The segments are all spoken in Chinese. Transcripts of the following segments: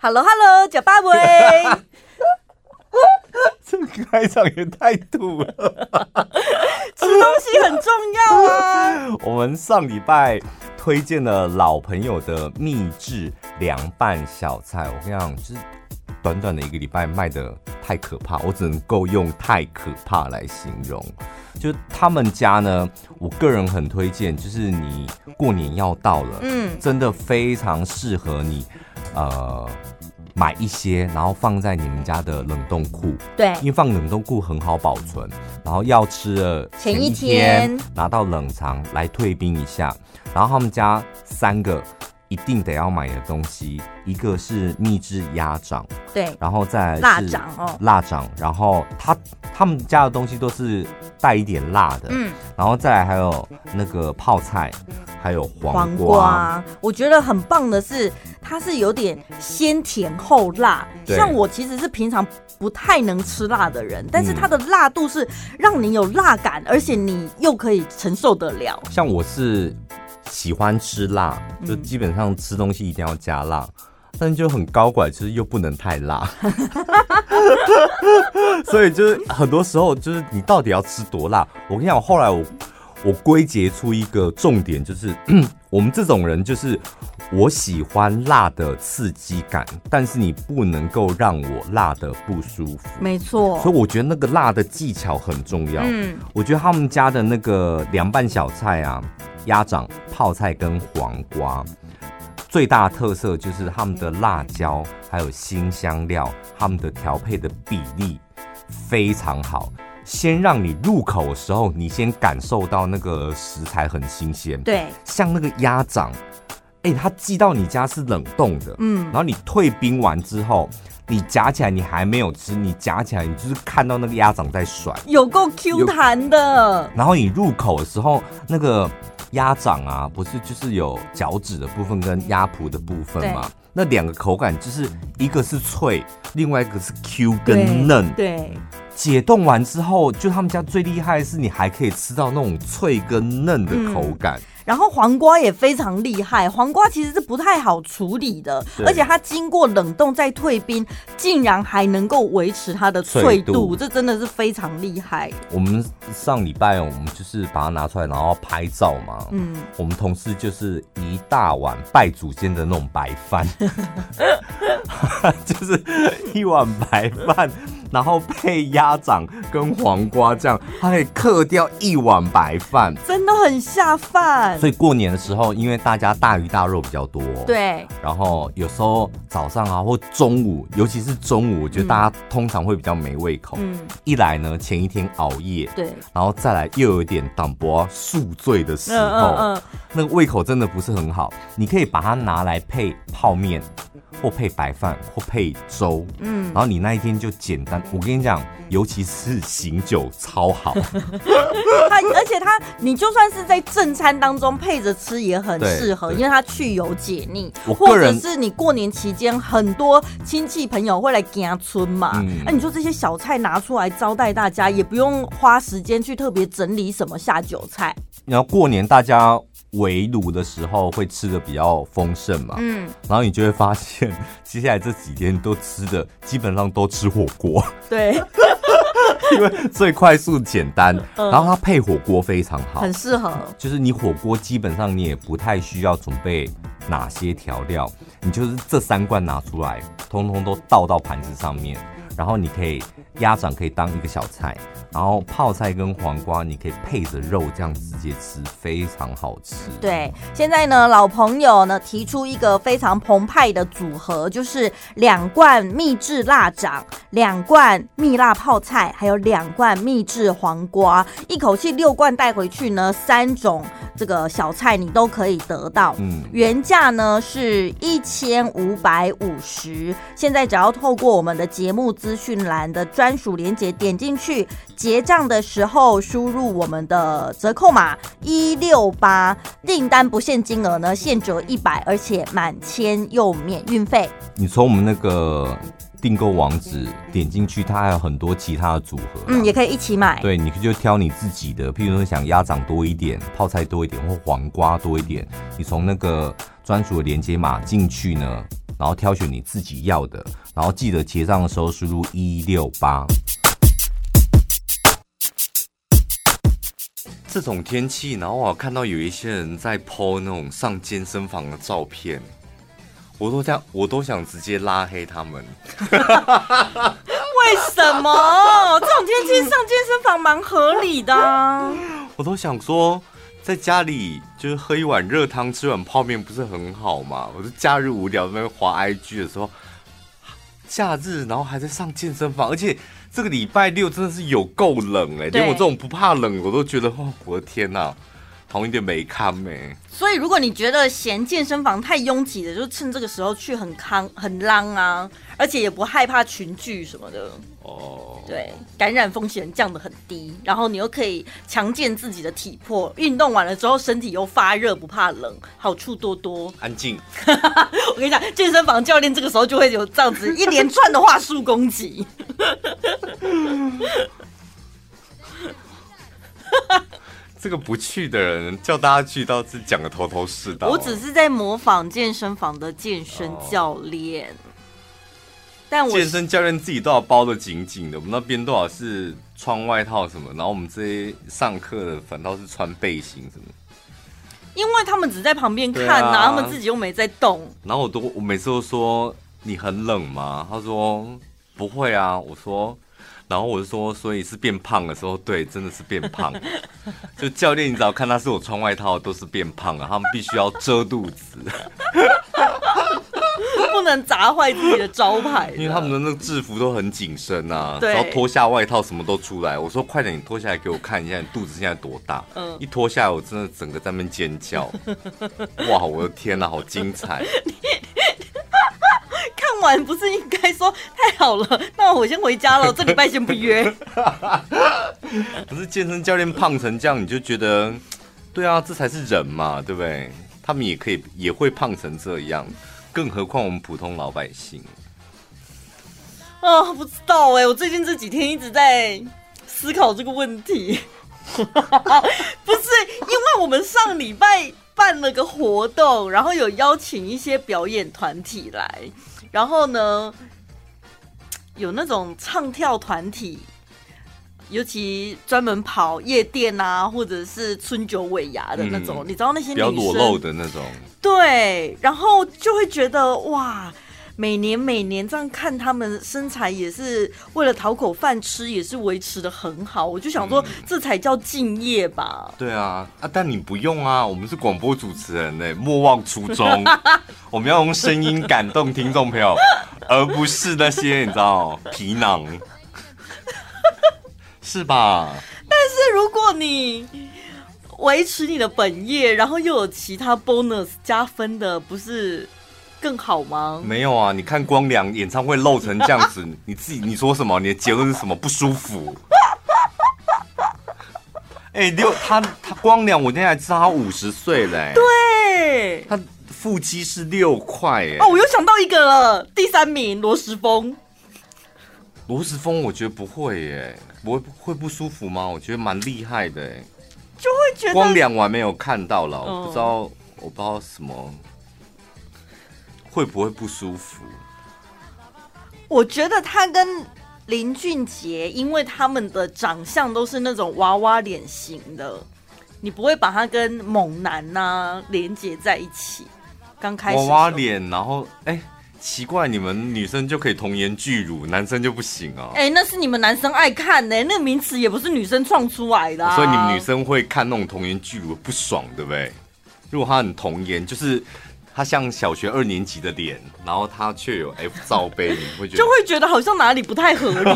Hello，Hello，呷饱未？这个开场也太土了，吃东西很重要啊。我们上礼拜推荐了老朋友的秘制凉拌小菜，我跟你讲，就是短短的一个礼拜卖的太可怕，我只能够用太可怕来形容。就他们家呢，我个人很推荐，就是你过年要到了，嗯，真的非常适合你，呃。买一些，然后放在你们家的冷冻库。对，因为放冷冻库很好保存。然后要吃的前一天拿到冷藏来退冰一下。然后他们家三个一定得要买的东西，一个是秘制鸭掌，对，然后再来腊掌哦，腊掌。然后他他们家的东西都是带一点辣的，嗯，然后再来还有那个泡菜。还有黄瓜，黄瓜，我觉得很棒的是，它是有点先甜后辣。像我其实是平常不太能吃辣的人，但是它的辣度是让你有辣感，而且你又可以承受得了。像我是喜欢吃辣，就基本上吃东西一定要加辣，嗯、但就很高拐，就是又不能太辣。所以就是很多时候就是你到底要吃多辣？我跟你讲，我后来我。我归结出一个重点，就是 我们这种人，就是我喜欢辣的刺激感，但是你不能够让我辣的不舒服。没错，所以我觉得那个辣的技巧很重要。嗯，我觉得他们家的那个凉拌小菜啊，鸭掌、泡菜跟黄瓜，最大的特色就是他们的辣椒还有新香料，他们的调配的比例非常好。先让你入口的时候，你先感受到那个食材很新鲜。对，像那个鸭掌，哎、欸，它寄到你家是冷冻的，嗯，然后你退冰完之后，你夹起来，你还没有吃，你夹起来，你就是看到那个鸭掌在甩，有够 Q 弹的。然后你入口的时候，那个鸭掌啊，不是就是有脚趾的部分跟鸭脯的部分嘛？那两个口感就是一个是脆，另外一个是 Q 跟嫩。对。对解冻完之后，就他们家最厉害的是，你还可以吃到那种脆跟嫩的口感。嗯然后黄瓜也非常厉害，黄瓜其实是不太好处理的，而且它经过冷冻再退冰，竟然还能够维持它的脆度，脆度，这真的是非常厉害。我们上礼拜我们就是把它拿出来，然后拍照嘛。嗯，我们同事就是一大碗拜祖先的那种白饭，就是一碗白饭。然后配鸭掌跟黄瓜酱，它可以克掉一碗白饭，真的很下饭。所以过年的时候，因为大家大鱼大肉比较多，对。然后有时候早上啊或中午，尤其是中午，我觉得大家通常会比较没胃口。嗯。一来呢，前一天熬夜，对。然后再来又有一点挡脖宿醉的时候，嗯嗯嗯，那个胃口真的不是很好。你可以把它拿来配泡面。或配白饭，或配粥，嗯，然后你那一天就简单。我跟你讲，尤其是醒酒超好。它而且它，你就算是在正餐当中配着吃也很适合，因为它去油解腻。或者是你过年期间很多亲戚朋友会来家村嘛，那、嗯啊、你说这些小菜拿出来招待大家，也不用花时间去特别整理什么下酒菜。然后过年大家。围炉的时候会吃的比较丰盛嘛，嗯，然后你就会发现，接下来这几天都吃的基本上都吃火锅，对，因为最快速简单，然后它配火锅非常好，很适合，就是你火锅基本上你也不太需要准备哪些调料，你就是这三罐拿出来，通通都倒到盘子上面，然后你可以鸭掌可以当一个小菜。然后泡菜跟黄瓜，你可以配着肉这样直接吃，非常好吃。对，现在呢，老朋友呢提出一个非常澎湃的组合，就是两罐秘制辣掌，两罐蜜辣泡菜，还有两罐秘制黄瓜，一口气六罐带回去呢，三种这个小菜你都可以得到。嗯，原价呢是一千五百五十，现在只要透过我们的节目资讯栏的专属链接点进去。结账的时候输入我们的折扣码一六八，订单不限金额呢，限折一百，而且满千又免运费。你从我们那个订购网址点进去，它还有很多其他的组合，嗯，也可以一起买。对，你就挑你自己的，譬如说想鸭掌多一点，泡菜多一点，或黄瓜多一点，你从那个专属的连接码进去呢。然后挑选你自己要的，然后记得结账的时候输入一六八。这种天气，然后我看到有一些人在 po 那种上健身房的照片，我都想，我都想直接拉黑他们。为什么？这种天气上健身房蛮合理的啊。我都想说，在家里就是喝一碗热汤，吃碗泡面，不是很好吗？我是假日无聊在那边滑 IG 的时候，假日然后还在上健身房，而且。这个礼拜六真的是有够冷哎，连我这种不怕冷，我都觉得哇，我的天呐，好一点没看没。所以如果你觉得嫌健身房太拥挤的，就趁这个时候去很康很浪啊，而且也不害怕群聚什么的。哦，对，感染风险降得很低，然后你又可以强健自己的体魄，运动完了之后身体又发热，不怕冷，好处多多。安静。我跟你讲，健身房教练这个时候就会有这样子一连串的话术攻击。这个不去的人叫大家去，倒是讲的头头是道。我只是在模仿健身房的健身教练。哦但我健身教练自己都要包的紧紧的，我们那边多少是穿外套什么，然后我们这些上课的反倒是穿背心什么。因为他们只在旁边看呐、啊，他们自己又没在动。然后我都我每次都说，你很冷吗？他说不会啊。我说，然后我就说，所以是变胖的时候，对，真的是变胖。就教练，你只要看他是我穿外套，都是变胖了。他们必须要遮肚子。不能砸坏自己的招牌，因为他们的那个制服都很紧身啊，对，然后脱下外套什么都出来。我说快点，你脱下来给我看一下，你肚子现在多大？嗯，一脱下来，我真的整个在那边尖叫。哇，我的天哪，好精彩！看完不是应该说太好了？那我先回家了，这礼拜先不约。不是健身教练胖成这样，你就觉得对啊，这才是人嘛，对不对？他们也可以也会胖成这样。更何况我们普通老百姓啊，不知道哎，我最近这几天一直在思考这个问题。不是，因为我们上礼拜办了个活动，然后有邀请一些表演团体来，然后呢，有那种唱跳团体，尤其专门跑夜店啊，或者是春酒尾牙的那种，嗯、你知道那些比较裸露的那种。对，然后就会觉得哇，每年每年这样看他们身材也是为了讨口饭吃，也是维持的很好。我就想说，嗯、这才叫敬业吧？对啊，啊，但你不用啊，我们是广播主持人呢，莫忘初衷。我们要用声音感动听众朋友，而不是那些你知道皮囊，是吧？但是如果你。维持你的本业，然后又有其他 bonus 加分的，不是更好吗？没有啊，你看光良演唱会露成这样子，你自己你说什么？你的结论是什么？不舒服？哎、欸，六他他光良，我现在知道他五十岁嘞。对，他腹肌是六块哎。哦，我又想到一个了，第三名罗时峰。罗时峰，我觉得不会耶，不会会不舒服吗？我觉得蛮厉害的哎。就会觉得光良我还没有看到了，我不知道，嗯、我不知道什么会不会不舒服。我觉得他跟林俊杰，因为他们的长相都是那种娃娃脸型的，你不会把他跟猛男呐、啊、连接在一起。刚开始娃娃脸，然后哎。欸奇怪，你们女生就可以童颜巨乳，男生就不行啊？哎、欸，那是你们男生爱看呢、欸，那个名词也不是女生创出来的、啊。所以你们女生会看那种童颜巨乳不爽，对不对？如果他很童颜，就是他像小学二年级的脸，然后他却有 F 罩杯，你会觉得就会觉得好像哪里不太合理。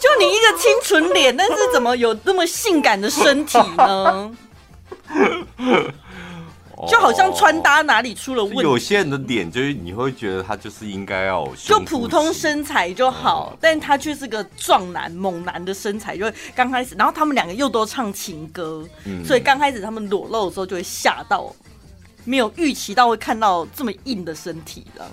就你一个清纯脸，但是怎么有那么性感的身体呢？就好像穿搭哪里出了问题，有些人的脸就是你会觉得他就是应该要就普通身材就好，嗯、但他却是个壮男猛男的身材，就会刚开始，然后他们两个又都唱情歌，嗯、所以刚开始他们裸露的时候就会吓到，没有预期到会看到这么硬的身体这样。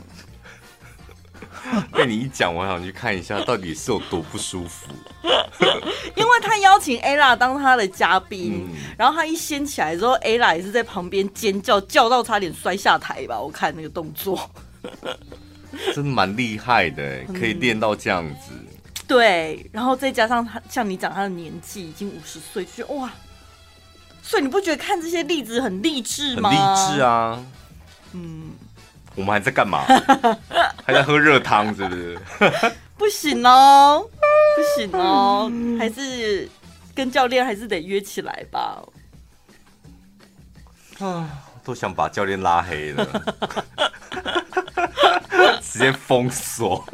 被你一讲，我想去看一下到底是有多不舒服。因为他邀请 Ella 当他的嘉宾，嗯、然后他一掀起来之后，Ella 也是在旁边尖叫，叫到差点摔下台吧？我看那个动作，真的蛮厉害的，可以练到这样子。嗯、对，然后再加上他像你讲他的年纪已经五十岁，就哇！所以你不觉得看这些例子很励志吗？很励志啊！嗯，我们还在干嘛？还在喝热汤，是不是？不行哦，不行哦，还是跟教练还是得约起来吧。啊，都想把教练拉黑了，直接封锁。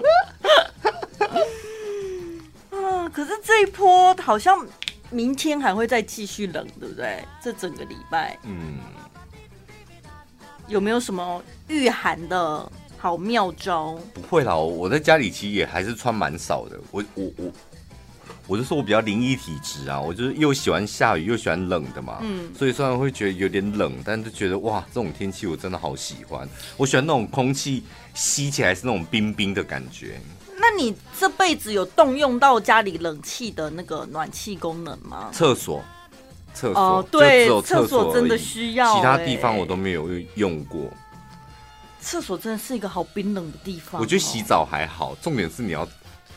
啊，可是这一波好像明天还会再继续冷，对不对？这整个礼拜，嗯，有没有什么御寒的？好妙招！不会啦，我在家里其实也还是穿蛮少的。我我我，我就说我比较灵异体质啊，我就是又喜欢下雨又喜欢冷的嘛。嗯，所以虽然会觉得有点冷，但是觉得哇，这种天气我真的好喜欢。我喜欢那种空气吸起来是那种冰冰的感觉。那你这辈子有动用到家里冷气的那个暖气功能吗？厕所，厕所，哦，对，厕所真的需要，其他地方我都没有用过。厕所真的是一个好冰冷的地方。我觉得洗澡还好，重点是你要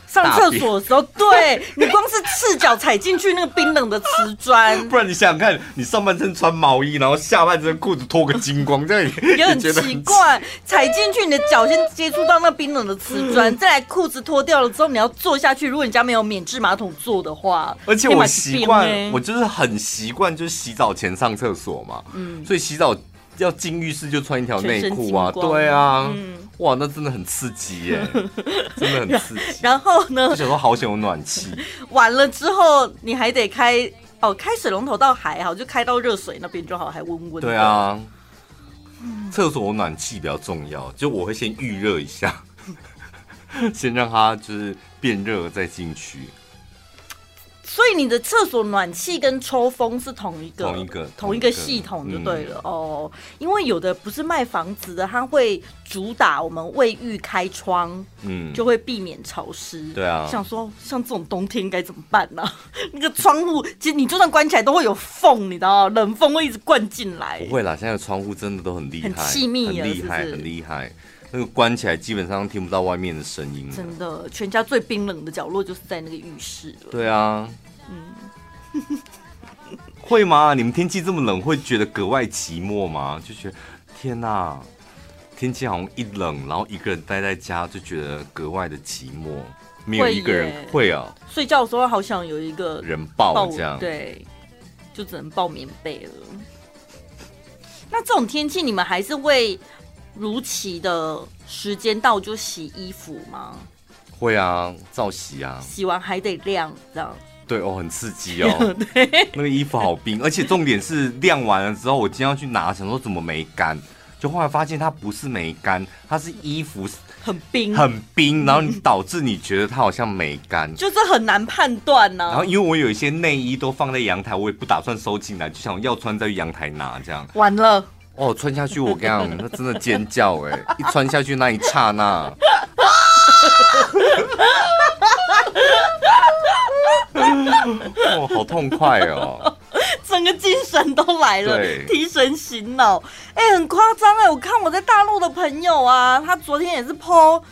上厕所的时候，对你光是赤脚踩进去那个冰冷的瓷砖，不然你想想看，你上半身穿毛衣，然后下半身裤子脱个精光，这样也很奇怪。踩进去，你的脚先接触到那冰冷的瓷砖，再来裤子脱掉了之后，你要坐下去。如果你家没有免治马桶坐的话，而且我习惯，我就是很习惯，就是洗澡前上厕所嘛，嗯，所以洗澡。要进浴室就穿一条内裤啊，对啊，嗯、哇，那真的很刺激耶，真的很刺激。然后呢？就想说好想有暖气。完了之后你还得开哦，开水龙头倒还好，就开到热水那边就好，还温温。对啊，厕所暖气比较重要，就我会先预热一下，先让它就是变热再进去。所以你的厕所暖气跟抽风是同一个同一个同一个系统就对了、嗯、哦，因为有的不是卖房子的，它会主打我们卫浴开窗，嗯，就会避免潮湿。对啊，想说像这种冬天该怎么办呢、啊？那个窗户其实你就算关起来都会有缝，你知道冷风会一直灌进来。不会啦，现在的窗户真的都很厉害，很细密，很厉害，很厉害。那个关起来基本上听不到外面的声音。真的，全家最冰冷的角落就是在那个浴室了。对啊，嗯，会吗？你们天气这么冷，会觉得格外寂寞吗？就觉得天哪，天气好像一冷，然后一个人待在家，就觉得格外的寂寞，没有一个人会啊。睡觉的时候好想有一个人抱这样，对，就只能抱棉被了。那这种天气，你们还是会？如期的时间到就洗衣服吗？会啊，照洗啊。洗完还得晾，这样。对哦，很刺激哦。对，那个衣服好冰，而且重点是晾完了之后，我今天要去拿，想说怎么没干，就后来发现它不是没干，它是衣服很冰，很冰，然后你导致你觉得它好像没干，就是很难判断呢、啊。然后因为我有一些内衣都放在阳台，我也不打算收进来，就想要穿再去阳台拿这样。完了。哦，穿下去我跟你讲，那真的尖叫哎！一穿下去那一刹那，哦，好痛快哦！整个精神都来了，提神醒脑。哎、欸，很夸张哎！我看我在大陆的朋友啊，他昨天也是 po，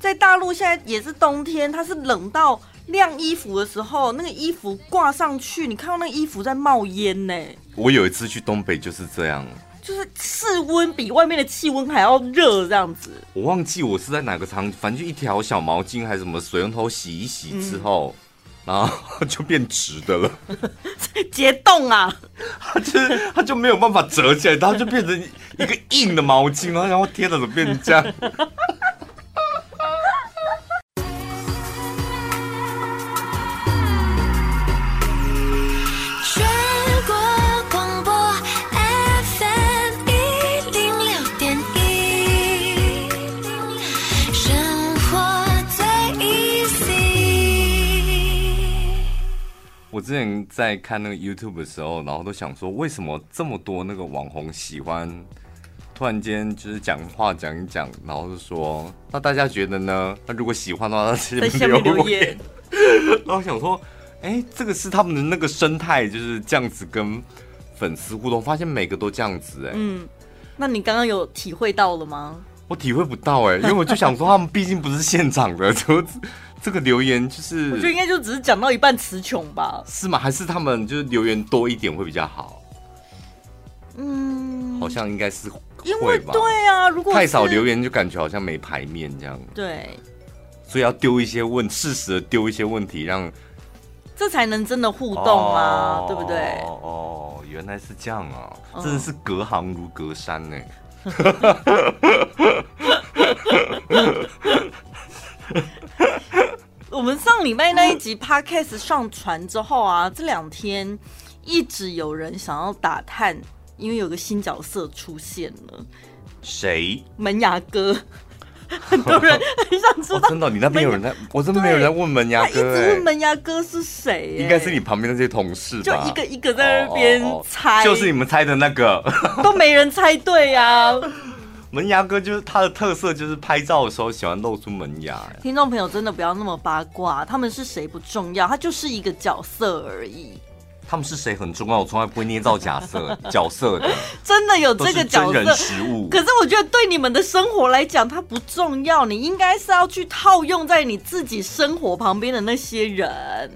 在大陆现在也是冬天，他是冷到晾衣服的时候，那个衣服挂上去，你看到那个衣服在冒烟呢。我有一次去东北就是这样。就是室温比外面的气温还要热，这样子。我忘记我是在哪个场，反正就一条小毛巾还是什么水龙头洗一洗之后，嗯、然后就变直的了，结冻啊！它就是它就没有办法折起来，然后就变成一个硬的毛巾，然后贴着怎么变成这样？之前在看那个 YouTube 的时候，然后都想说，为什么这么多那个网红喜欢突然间就是讲话讲一讲，然后就说，那大家觉得呢？那如果喜欢的话，在下面留言。然后想说，哎、欸，这个是他们的那个生态，就是这样子跟粉丝互动，发现每个都这样子、欸，哎，嗯，那你刚刚有体会到了吗？我体会不到、欸，哎，因为我就想说，他们毕竟不是现场的，就这个留言就是，我觉得应该就只是讲到一半词穷吧？是吗？还是他们就是留言多一点会比较好？嗯，好像应该是。因为对啊，如果太少留言，就感觉好像没排面这样。对，所以要丢一些问，适时的丢一些问题，让这才能真的互动啊，对不对？哦，原来是这样啊，真的是隔行如隔山呢。我们上礼拜那一集 Podcast 上传之后啊，这两天一直有人想要打探。因为有个新角色出现了，谁？门牙哥，很多人 很想知道。哦、真的，你那边有人在？我真的没有人在问门牙哥、欸。他一直问门牙哥是谁、欸？应该是你旁边的这些同事吧？就一个一个在那边猜、就是你们猜的那个，都没人猜对呀、啊。门牙哥就是他的特色，就是拍照的时候喜欢露出门牙。听众朋友真的不要那么八卦，他们是谁不重要，他就是一个角色而已。他们是谁很重要，我从来不会捏造假设 角色的，真的有这个角色，真人实物。可是我觉得对你们的生活来讲，它不重要。你应该是要去套用在你自己生活旁边的那些人。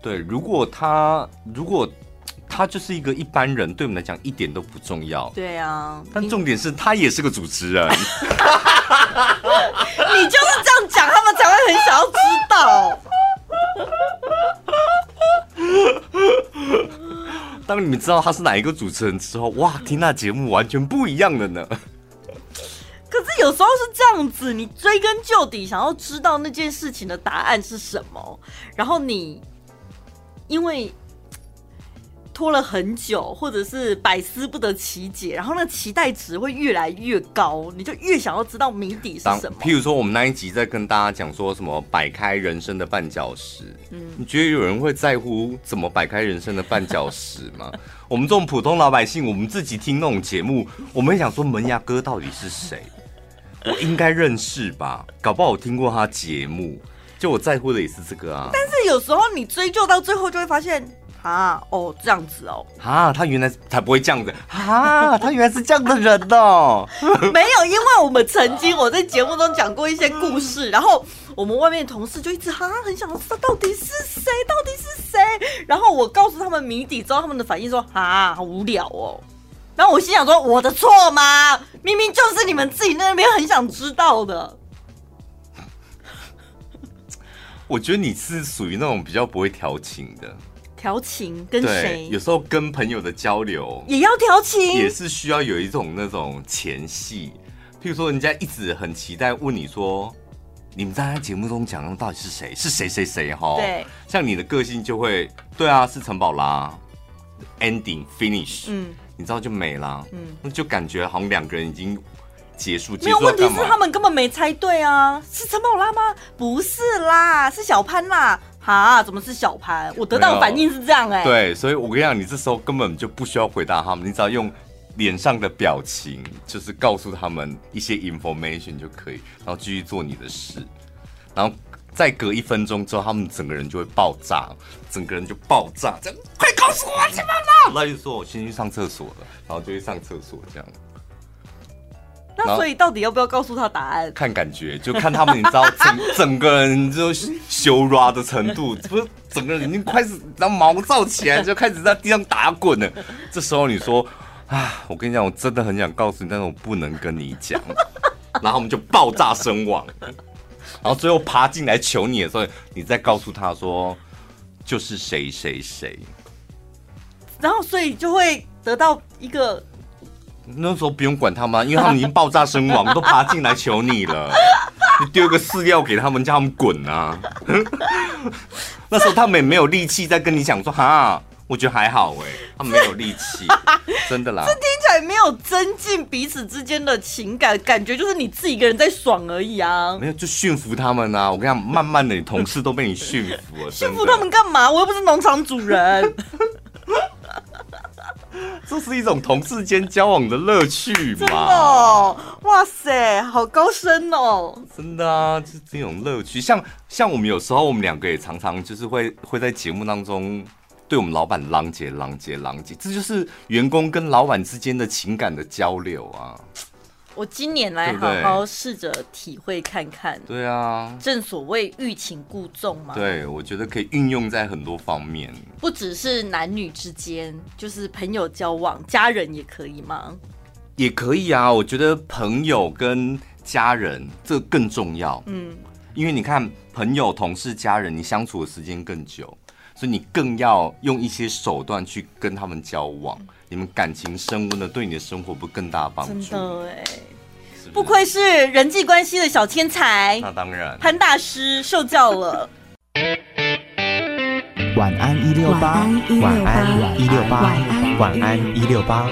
对，如果他如果他就是一个一般人，对我们来讲一点都不重要。对啊，但重点是他也是个主持人。你就是这样讲，他们才会很想要知道。当你们知道他是哪一个主持人之后，哇，听那节目完全不一样了呢。可是有时候是这样子，你追根究底，想要知道那件事情的答案是什么，然后你因为。拖了很久，或者是百思不得其解，然后那期待值会越来越高，你就越想要知道谜底是什么。譬如说，我们那一集在跟大家讲说什么摆开人生的绊脚石，嗯，你觉得有人会在乎怎么摆开人生的绊脚石吗？我们这种普通老百姓，我们自己听那种节目，我们想说门牙哥到底是谁？我应该认识吧？搞不好我听过他节目，就我在乎的也是这个啊。但是有时候你追究到最后，就会发现。啊哦，这样子哦，啊，他原来才不会这样子啊，他原来是这样的人哦，没有，因为我们曾经我在节目中讲过一些故事，然后我们外面的同事就一直哈、啊，很想知道到底是谁，到底是谁，然后我告诉他们谜底之后，他们的反应说啊，好无聊哦，然后我心想说，我的错吗？明明就是你们自己那边很想知道的。我觉得你是属于那种比较不会调情的。调情跟谁？有时候跟朋友的交流也要调情，也是需要有一种那种前戏。譬如说，人家一直很期待问你说：“你们在节目中讲的到底是谁？是谁谁谁？”哈，对。像你的个性就会，对啊，是陈宝拉。Ending finish，嗯，你知道就没了，嗯，那就感觉好像两个人已经结束。没有问题是他们根本没猜对啊，是陈宝拉吗？不是啦，是小潘啦。啊！怎么是小盘？我得到的反应是这样哎、欸。对，所以我跟你讲，你这时候根本就不需要回答他们，你只要用脸上的表情，就是告诉他们一些 information 就可以，然后继续做你的事。然后再隔一分钟之后，他们整个人就会爆炸，整个人就爆炸，这样快告诉我怎么了？那就说我先去上厕所了，然后就去上厕所这样。那所以到底要不要告诉他答案？看感觉，就看他们，你知道 整整个人就羞软的程度，不是整个人已经开始然后毛躁起来，就开始在地上打滚了。这时候你说啊，我跟你讲，我真的很想告诉你，但是我不能跟你讲。然后我们就爆炸身亡。然后最后爬进来求你的时候，你再告诉他说就是谁谁谁。然后所以就会得到一个。那时候不用管他们，因为他们已经爆炸身亡，都爬进来求你了。你丢个饲料给他们，叫他们滚啊！那时候他们也没有力气再跟你讲说哈，我觉得还好哎，他们没有力气，真的啦。这听起来没有增进彼此之间的情感，感觉就是你自己一个人在爽而已啊。没有，就驯服他们啊！我跟你讲，慢慢的，你同事都被你驯服了。驯服他们干嘛？我又不是农场主人。这是一种同事间交往的乐趣嘛？真的哦，哇塞，好高深哦！真的啊，就是这种乐趣。像像我们有时候，我们两个也常常就是会会在节目当中对我们老板浪姐浪姐浪姐，这就是员工跟老板之间的情感的交流啊。我今年来好好试着体会看看。对啊，正所谓欲擒故纵嘛。对，我觉得可以运用在很多方面，不只是男女之间，就是朋友交往、家人也可以吗？也可以啊，我觉得朋友跟家人这更重要。嗯，因为你看，朋友、同事、家人，你相处的时间更久，所以你更要用一些手段去跟他们交往。你们感情升温了，对你的生活不更大的帮助？真的哎，不愧是人际关系的小天才。那当然，潘大师受教了。晚安一六八，晚安一六八，晚安一六八。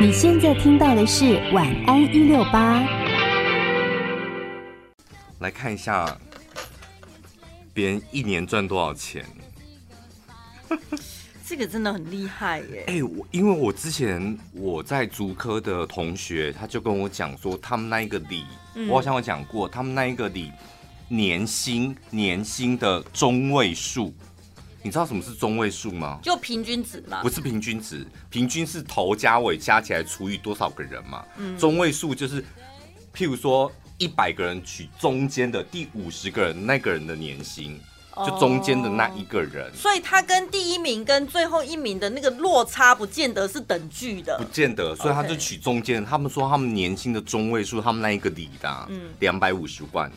你现在听到的是晚安一六八。来看一下，别人一年赚多少钱。这个真的很厉害耶！哎、欸，我因为我之前我在足科的同学，他就跟我讲说，他们那一个里，嗯、我好像有讲过，他们那一个里年薪年薪的中位数，你知道什么是中位数吗？就平均值嘛？不是平均值，平均是头加尾加起来除以多少个人嘛？嗯，中位数就是，譬如说一百个人取中间的第五十个人那个人的年薪。就中间的那一个人，哦，所以他跟第一名跟最后一名的那个落差不见得是等距的，不见得，所以他就取中间。他们说他们年薪的中位数，他们那一个里的，嗯，两百五十万。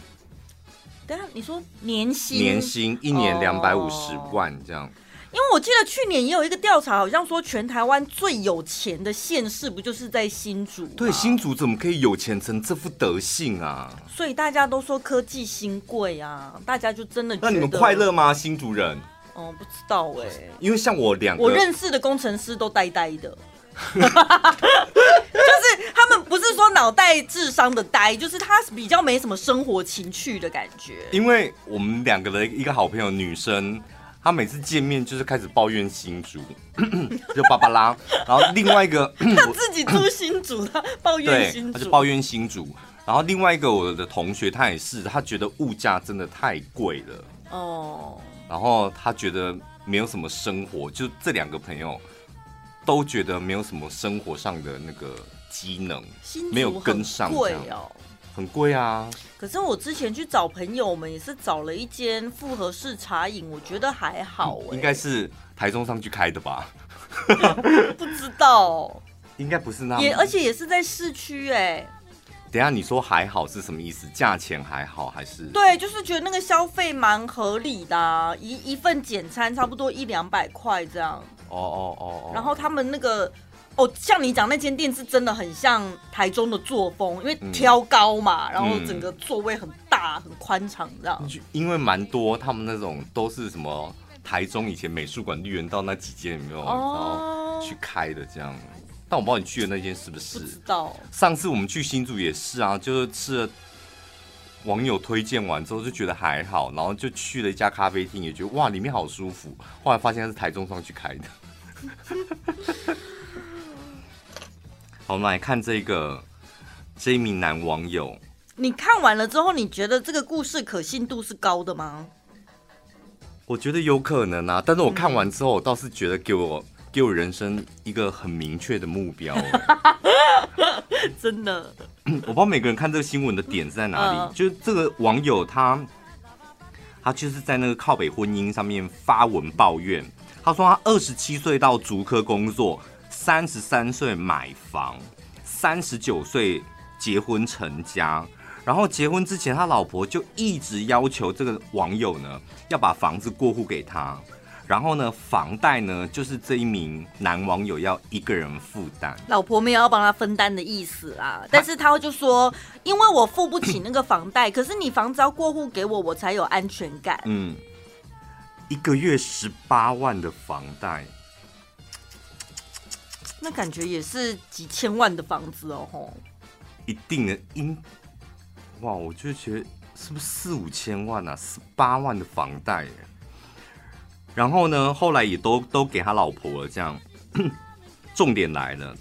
等下你说年薪，年薪一年两百五十万这样。因为我记得去年也有一个调查，好像说全台湾最有钱的县市不就是在新竹？对，新竹怎么可以有钱成这副德性啊？所以大家都说科技新贵啊，大家就真的。那你们快乐吗？新竹人？哦，不知道哎、欸。因为像我两个，我认识的工程师都呆呆的，就是他们不是说脑袋智商的呆，就是他比较没什么生活情趣的感觉。因为我们两个的一个好朋友女生。他每次见面就是开始抱怨新竹，就芭芭拉。然后另外一个 他自己住新竹，他抱怨新竹，他就抱怨新竹。然后另外一个我的同学，他也是，他觉得物价真的太贵了哦。然后他觉得没有什么生活，就这两个朋友都觉得没有什么生活上的那个机能，没有跟上这样。很贵啊！可是我之前去找朋友，我们也是找了一间复合式茶饮，我觉得还好哎、欸。应该是台中上去开的吧？不知道，应该不是那。也而且也是在市区哎。等一下你说还好是什么意思？价钱还好还是？对，就是觉得那个消费蛮合理的、啊，一一份简餐差不多一两百块这样。哦哦哦哦。然后他们那个。哦，像你讲那间店是真的很像台中的作风，因为挑高嘛，嗯、然后整个座位很大、很宽敞，这样。因为蛮多他们那种都是什么台中以前美术馆绿园道那几间有没有？哦、然后去开的这样。但我不知道你去的那间是不是？不知道。上次我们去新竹也是啊，就是吃了网友推荐完之后就觉得还好，然后就去了一家咖啡厅，也觉得哇里面好舒服。后来发现它是台中上去开的。好，我们来看这个这一名男网友。你看完了之后，你觉得这个故事可信度是高的吗？我觉得有可能啊，但是我看完之后，我倒是觉得给我给我人生一个很明确的目标。真的，我不知道每个人看这个新闻的点是在哪里。嗯、就是这个网友他他就是在那个靠北婚姻上面发文抱怨，他说他二十七岁到竹科工作。三十三岁买房，三十九岁结婚成家，然后结婚之前，他老婆就一直要求这个网友呢要把房子过户给他，然后呢，房贷呢就是这一名男网友要一个人负担，老婆没有要帮他分担的意思啊，但是他就说，因为我付不起那个房贷，可是你房子要过户给我，我才有安全感。嗯，一个月十八万的房贷。那感觉也是几千万的房子哦，吼！一定的，应哇，我就觉得是不是四五千万啊？十八万的房贷，然后呢，后来也都都给他老婆了。这样，重点来了，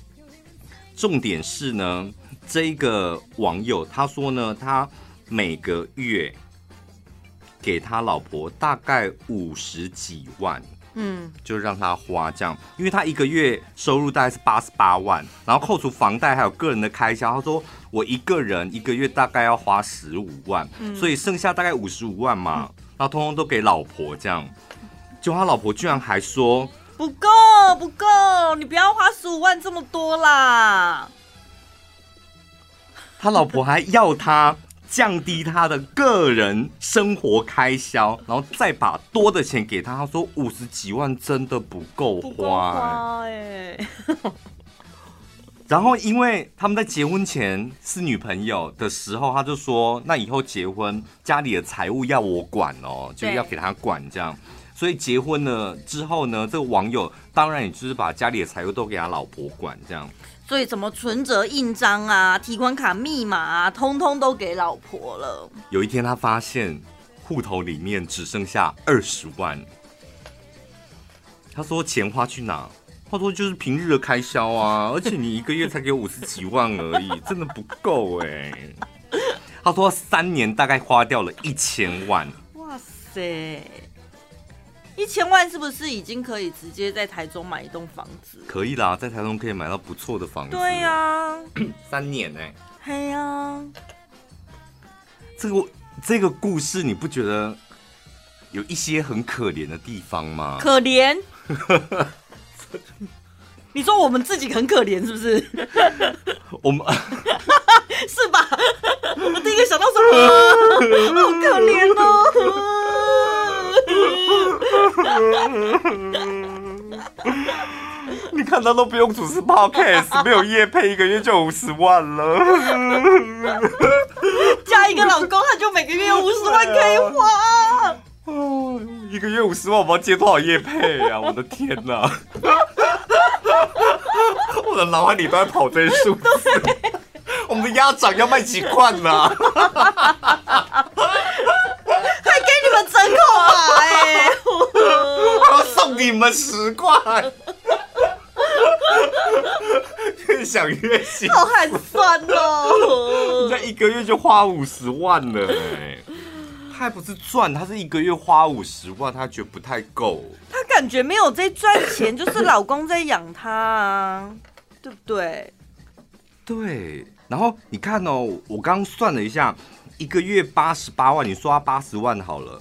重点是呢，这一个网友他说呢，他每个月给他老婆大概五十几万。嗯，就让他花这样，因为他一个月收入大概是八十八万，然后扣除房贷还有个人的开销，他说我一个人一个月大概要花十五万，嗯，所以剩下大概五十五万嘛，然后通通都给老婆这样，就他老婆居然还说不够不够，你不要花十五万这么多啦，他老婆还要他。降低他的个人生活开销，然后再把多的钱给他。他说五十几万真的不够花哎。然后因为他们在结婚前是女朋友的时候，他就说那以后结婚家里的财务要我管哦，就要给他管这样。所以结婚了之后呢，这个网友当然也就是把家里的财务都给他老婆管这样。所以，什么存折印章啊、提款卡密码啊，通通都给老婆了。有一天，他发现户头里面只剩下二十万。他说：“钱花去哪？”他说：“就是平日的开销啊，而且你一个月才给我五十几万而已，真的不够哎。”他说：“三年大概花掉了一千万。”哇塞！一千万是不是已经可以直接在台中买一栋房子？可以啦，在台中可以买到不错的房子。对呀、啊，三年呢、欸？嘿呀、啊，这个这个故事你不觉得有一些很可怜的地方吗？可怜？你说我们自己很可怜是不是？我们 是吧？我第一个想到什么？好可怜哦。你看他都不用主持 podcast，没有夜配，一个月就五十万了。加一个老公，他就每个月有五十万可以花。哦，一个月五十万，我要接多少夜配啊？我的天哪！我的脑海里都在跑这些数字。我们的鸭掌要卖几罐呢？真可爱，我要送你们十块，越想越心好寒酸哦！你这一个月就花五十万了哎，他还不是赚，他是一个月花五十万，他觉得不太够，他感觉没有在赚钱，就是老公在养他啊，对不对？对，然后你看哦，我刚刚算了一下，一个月八十八万，你说他八十万好了。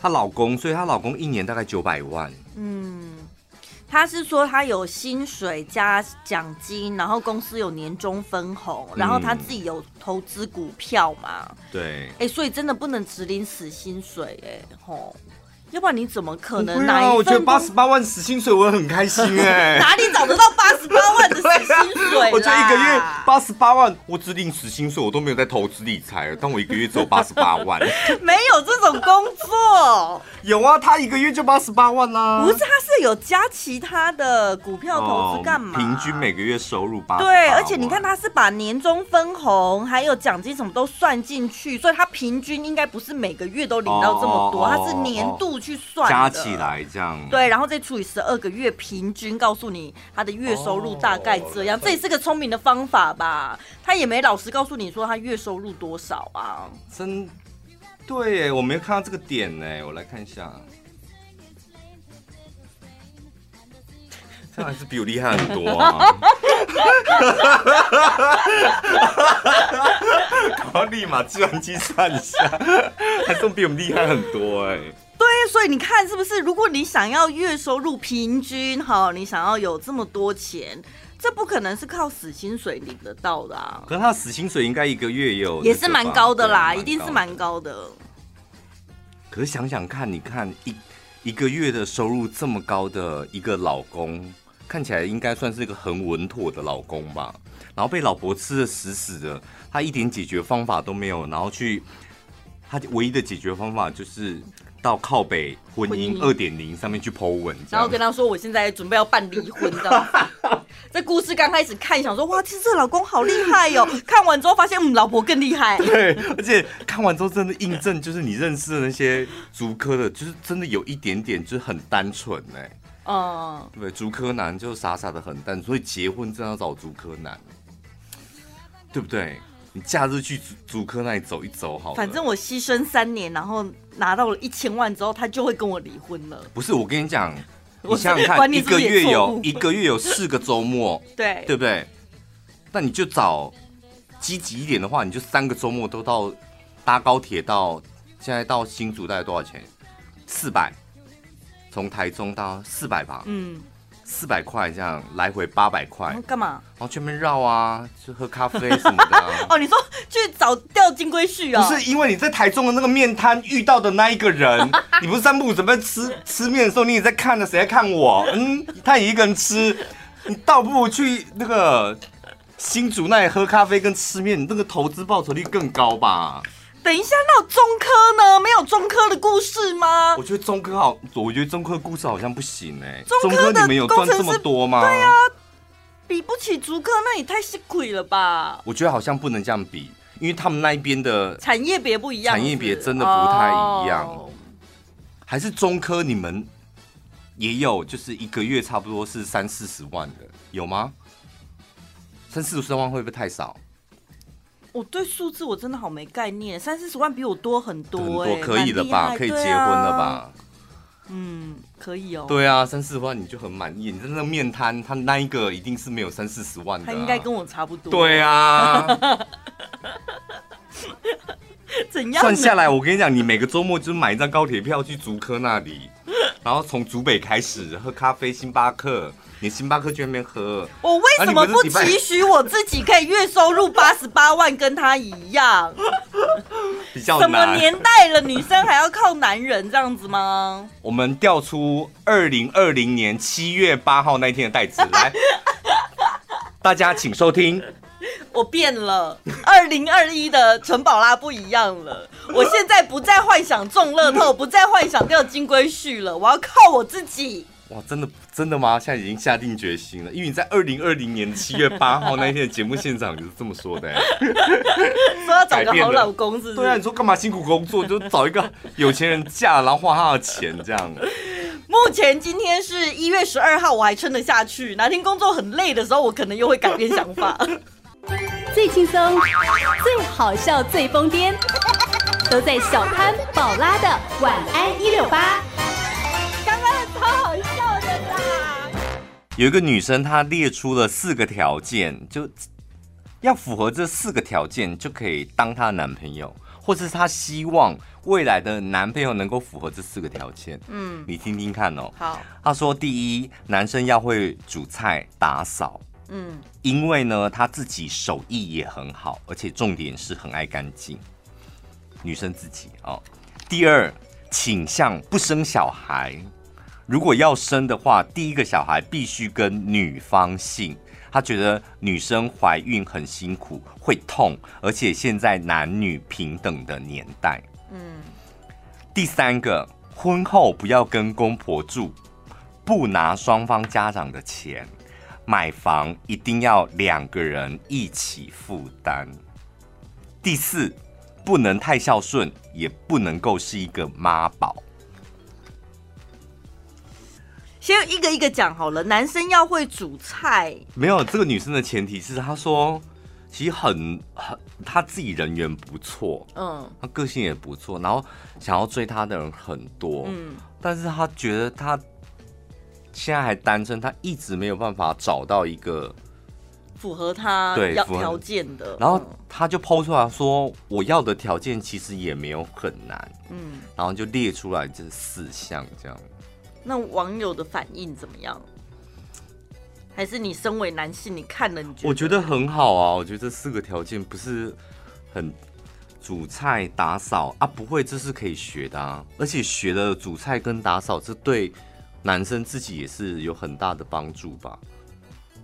她老公，所以她老公一年大概九百万。嗯，她是说她有薪水加奖金，然后公司有年终分红，然后她自己有投资股票嘛。嗯、对。哎、欸，所以真的不能只领死薪水、欸，哎，吼。要不然你怎么可能？拿、啊、我觉得八十八万死薪水，我也很开心 哎、欸。哪里找得到八十八万的死薪水、啊？我觉得一个月八十八万，我只领死薪水，我都没有在投资理财，但我一个月只有八十八万。没有这种工作。有啊，他一个月就八十八万啦、啊。不是，他是有加其他的股票投资干嘛、哦？平均每个月收入八。对，而且你看他是把年终分红还有奖金什么都算进去，所以他平均应该不是每个月都领到这么多，他、哦、是年度。去算加起来这样，对，然后再除以十二个月，平均告诉你他的月收入大概这样，哦、这也是个聪明的方法吧？他也没老实告诉你说他月收入多少啊？真对耶，我没有看到这个点呢，我来看一下，这还是比我厉害很多啊！我要立马计算机算一下，还是比我们厉害很多哎。对，所以你看是不是？如果你想要月收入平均好，你想要有这么多钱，这不可能是靠死薪水领得到的啊。可是他死薪水应该一个月有，也是蛮高的啦，一定是蛮高的。可是想想看，你看一一个月的收入这么高的一个老公，看起来应该算是一个很稳妥的老公吧？然后被老婆吃得死死的，他一点解决方法都没有，然后去他唯一的解决方法就是。到靠北婚姻二点零上面去 po 文，然后跟他说：“我现在准备要办离婚，这 样这故事刚开始看，想说哇，其实这老公好厉害哟、喔。看完之后发现，嗯，老婆更厉害。对，而且看完之后真的印证，就是你认识的那些足科的，就是真的有一点点，就是很单纯哎、欸。嗯，对，足科男就傻傻的很淡，所以结婚真的要找足科男，对不对？你假日去竹竹科那里走一走好了。反正我牺牲三年，然后拿到了一千万之后，他就会跟我离婚了。不是，我跟你讲，你想想看，一个月有一个月有四个周末，对对不对？那你就找积极一点的话，你就三个周末都到搭高铁到现在到新竹大概多少钱？四百，从台中到四百吧。嗯。四百块这样来回八百块，干嘛？然后全面绕啊，去喝咖啡什么的、啊。哦，你说去找钓金龟婿啊？不是，因为你在台中的那个面摊遇到的那一个人，你不是三不五时准备吃吃面的时候，你也在看着谁在看我？嗯，他也一个人吃，你倒不如去那个新竹那里喝咖啡跟吃面，你那个投资报酬率更高吧？等一下，那有中科呢？没有中科的故事吗？我觉得中科好，我觉得中科的故事好像不行哎、欸。中科你们有赚这么多吗？对呀、啊，比不起竹科，那也太辛苦了吧？我觉得好像不能这样比，因为他们那一边的产业别不一样，产业别真的不太一样。哦、还是中科你们也有，就是一个月差不多是三四十万的，有吗？三四十万会不会太少？我对数字我真的好没概念，三四十万比我多很多，欸，很多可以了吧？可以结婚了吧？啊、嗯，可以哦。对啊，三四十万你就很满意。你在那个面摊，他那一个一定是没有三四十万的，啊，他应该跟我差不多。对啊。怎样？算下来，我跟你讲，你每个周末就买一张高铁票去竹科那里，然后从竹北开始喝咖啡，星巴克。你星巴克去那边喝，我为什么不期许我自己可以月收入八十八万，跟他一样？比较难。什么年代了，女生还要靠男人这样子吗？我们调出二零二零年七月八号那一天的代志来，大家请收听。我变了，二零二一的陈宝拉不一样了。我现在不再幻想中乐透，不再幻想钓金龟婿了，我要靠我自己。哇，真的真的吗？现在已经下定决心了，因为你在二零二零年七月八号那一天的节目现场就是这么说的，说要找个好老公是不是？对啊，你说干嘛辛苦工作，就找一个有钱人嫁，然后花他的钱这样。目前今天是一月十二号，我还撑得下去。哪天工作很累的时候，我可能又会改变想法。最轻松、最好笑、最疯癫，都在小潘宝拉的晚安一六八。有一个女生，她列出了四个条件，就要符合这四个条件，就可以当她的男朋友，或者是她希望未来的男朋友能够符合这四个条件。嗯，你听听看哦。好，她说：第一，男生要会煮菜、打扫。嗯，因为呢，他自己手艺也很好，而且重点是很爱干净。女生自己哦。第二，倾向不生小孩。如果要生的话，第一个小孩必须跟女方姓。他觉得女生怀孕很辛苦，会痛，而且现在男女平等的年代。嗯。第三个，婚后不要跟公婆住，不拿双方家长的钱，买房一定要两个人一起负担。第四，不能太孝顺，也不能够是一个妈宝。先一个一个讲好了，男生要会煮菜。没有，这个女生的前提是，她说其实很很，她自己人缘不错，嗯，她个性也不错，然后想要追她的人很多，嗯，但是她觉得她现在还单身，她一直没有办法找到一个符合她要条件的。然后她就抛出来说，我要的条件其实也没有很难，嗯，然后就列出来这四项这样。那网友的反应怎么样？还是你身为男性，你看了你觉得？我觉得很好啊，我觉得这四个条件不是很煮菜打扫啊，不会，这是可以学的啊，而且学了煮菜跟打扫，这对男生自己也是有很大的帮助吧？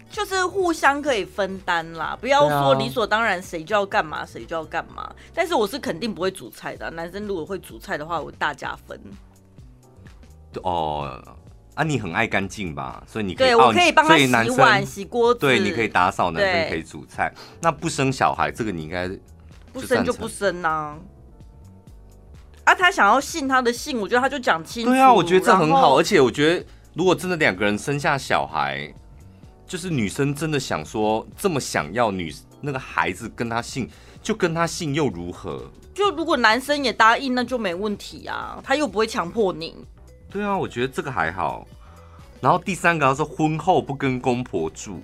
就是互相可以分担啦，不要说理所当然谁就要干嘛谁就要干嘛。但是我是肯定不会煮菜的啊，男生如果会煮菜的话，我大加分。哦，啊，你很爱干净吧？所以你可以，对我可以帮他洗碗、洗锅子。对，你可以打扫，男生可以煮菜。那不生小孩，这个你应该不生就不生呐、啊。啊，他想要信他的姓，我觉得他就讲清楚。对啊，我觉得这很好，而且我觉得如果真的两个人生下小孩，就是女生真的想说这么想要女那个孩子跟他姓，就跟他姓又如何？就如果男生也答应，那就没问题啊，他又不会强迫你。对啊，我觉得这个还好。然后第三个要是婚后不跟公婆住，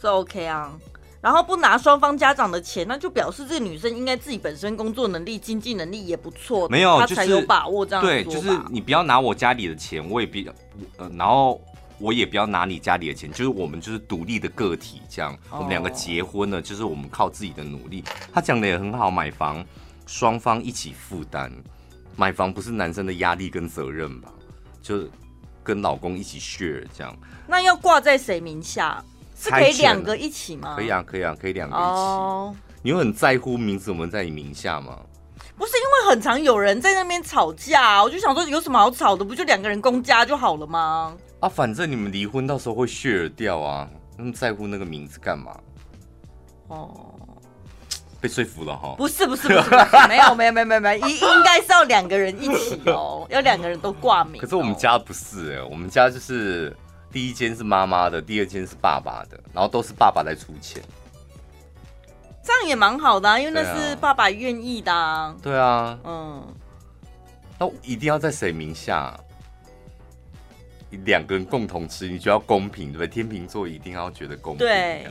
这 OK 啊。然后不拿双方家长的钱，那就表示这个女生应该自己本身工作能力、经济能力也不错，没有，她才有把握这样。对，就是你不要拿我家里的钱，我也比较，呃，然后我也不要拿你家里的钱，就是我们就是独立的个体，这样。我们两个结婚了，就是我们靠自己的努力。他讲的也很好，买房双方一起负担，买房不是男生的压力跟责任吧？就跟老公一起 share 这样，那要挂在谁名下？是可以两个一起吗？可以啊，可以啊，可以两个一起。Oh. 你有很在乎名字我们在你名下吗？不是，因为很常有人在那边吵架，我就想说有什么好吵的？不就两个人公家就好了吗？啊，反正你们离婚到时候会 share 掉啊，那么在乎那个名字干嘛？哦。Oh. 被说服了哈？不是不是不是，没有没有没有没有没有，应应该是要两个人一起哦，要两个人都挂名、哦。可是我们家不是哎，我们家就是第一间是妈妈的，第二间是爸爸的，然后都是爸爸在出钱。这样也蛮好的、啊，因为那是爸爸愿意的、啊。对啊，嗯。那一定要在谁名下？两个人共同吃，你就要公平，对不对？天秤座一定要觉得公平。对。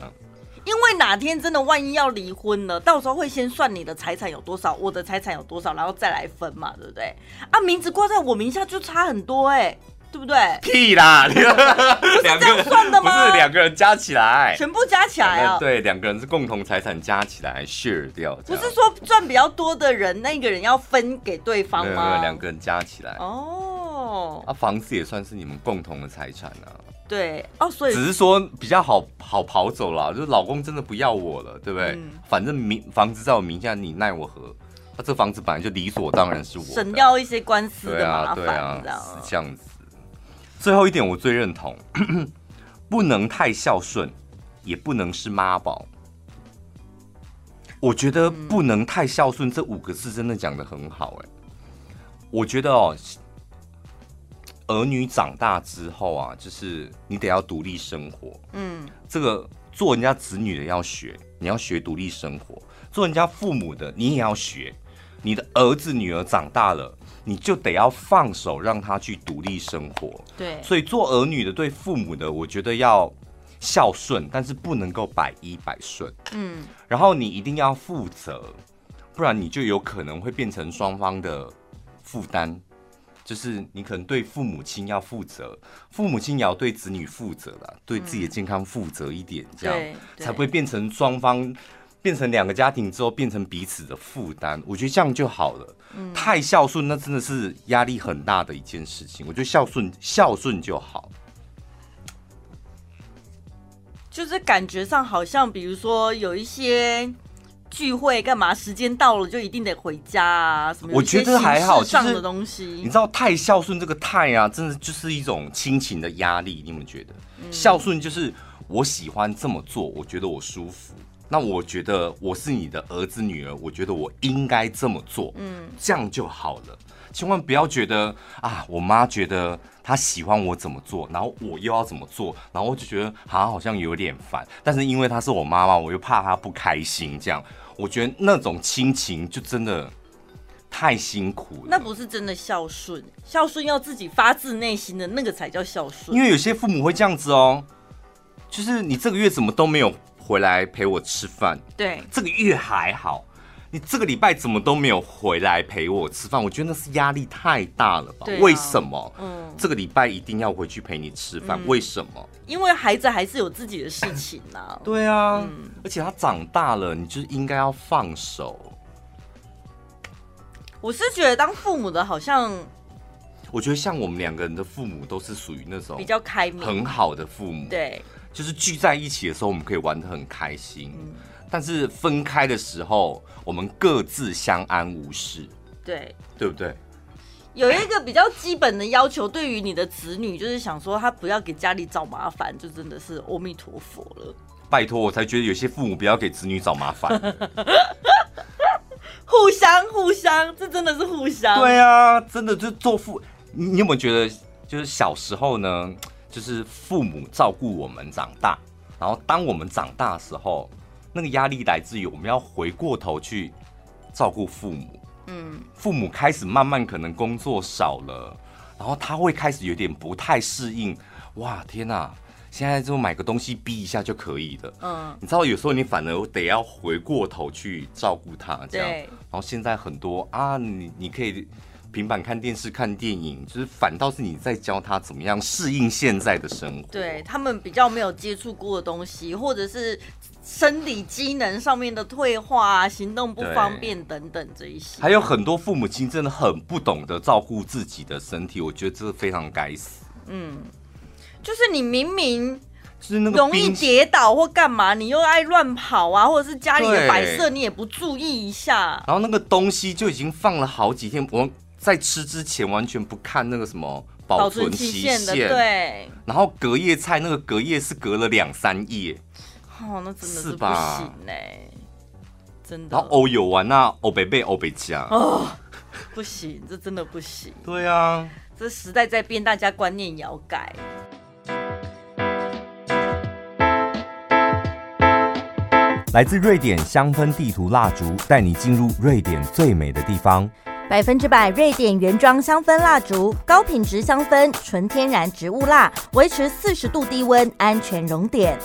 因为哪天真的万一要离婚了，到时候会先算你的财产有多少，我的财产有多少，然后再来分嘛，对不对？啊，名字挂在我名下就差很多哎、欸，对不对？屁啦，不是这样算的吗？不是两个人加起来，全部加起来啊？对，两个人是共同财产加起来 share 掉。不是说赚比较多的人，那个人要分给对方吗？没有，两个人加起来哦。啊，房子也算是你们共同的财产啊。对哦，所以只是说比较好好跑走了，就是老公真的不要我了，对不对？嗯、反正名房子在我名下，你奈我何？那、啊、这房子本来就理所当然是我，省掉一些官司的麻烦，对啊，对啊，是这样子。最后一点我最认同，不能太孝顺，也不能是妈宝。我觉得不能太孝顺这五个字真的讲的很好，哎，我觉得哦。儿女长大之后啊，就是你得要独立生活。嗯，这个做人家子女的要学，你要学独立生活；做人家父母的，你也要学。你的儿子女儿长大了，你就得要放手让他去独立生活。对，所以做儿女的对父母的，我觉得要孝顺，但是不能够百依百顺。嗯，然后你一定要负责，不然你就有可能会变成双方的负担。就是你可能对父母亲要负责，父母亲也要对子女负责啦，对自己的健康负责一点，这样才不会变成双方变成两个家庭之后变成彼此的负担。我觉得这样就好了。太孝顺那真的是压力很大的一件事情。我觉得孝顺孝顺就好，就是感觉上好像比如说有一些。聚会干嘛？时间到了就一定得回家啊？什么？我觉得还好，上的东西。你知道太孝顺这个太啊，真的就是一种亲情的压力。你们觉得？嗯、孝顺就是我喜欢这么做，我觉得我舒服。那我觉得我是你的儿子女儿，我觉得我应该这么做。嗯，这样就好了。千万不要觉得啊，我妈觉得她喜欢我怎么做，然后我又要怎么做，然后我就觉得好像好像有点烦。但是因为她是我妈妈，我又怕她不开心，这样我觉得那种亲情就真的太辛苦了。那不是真的孝顺，孝顺要自己发自内心的那个才叫孝顺。因为有些父母会这样子哦，就是你这个月怎么都没有回来陪我吃饭，对，这个月还好。你这个礼拜怎么都没有回来陪我吃饭？我觉得那是压力太大了吧？啊、为什么？嗯，这个礼拜一定要回去陪你吃饭？嗯、为什么？因为孩子还是有自己的事情呐、啊。对啊，嗯、而且他长大了，你就应该要放手。我是觉得当父母的好像，我觉得像我们两个人的父母都是属于那种比较开明、很好的父母。对，就是聚在一起的时候，我们可以玩的很开心。嗯但是分开的时候，我们各自相安无事，对，对不对？有一个比较基本的要求，对于你的子女，就是想说他不要给家里找麻烦，就真的是阿弥陀佛了。拜托，我才觉得有些父母不要给子女找麻烦。互相互相，这真的是互相。对啊，真的就做父，你你有没有觉得，就是小时候呢，就是父母照顾我们长大，然后当我们长大的时候，那个压力来自于我们要回过头去照顾父母。嗯，父母开始慢慢可能工作少了，然后他会开始有点不太适应。哇，天哪！现在就买个东西逼一下就可以的。嗯，你知道有时候你反而得要回过头去照顾他，这样。然后现在很多啊，你你可以平板看电视、看电影，就是反倒是你在教他怎么样适应现在的生活。对，他们比较没有接触过的东西，或者是。生理机能上面的退化，行动不方便等等这一些，还有很多父母亲真的很不懂得照顾自己的身体，我觉得这非常该死。嗯，就是你明明就是那个容易跌倒或干嘛，你又爱乱跑啊，或者是家里的摆设你也不注意一下，然后那个东西就已经放了好几天，我在吃之前完全不看那个什么保存期限的，对。然后隔夜菜那个隔夜是隔了两三夜。哦，那真的是不行嘞，真的。然后欧有完那，欧北贝欧北家哦，不行，这真的不行。对啊，这时代在变，大家观念也要改。来自瑞典香氛地图蜡烛，带你进入瑞典最美的地方。百分之百瑞典原装香氛蜡烛，高品质香氛，纯天然植物蜡，维持四十度低温，安全熔点。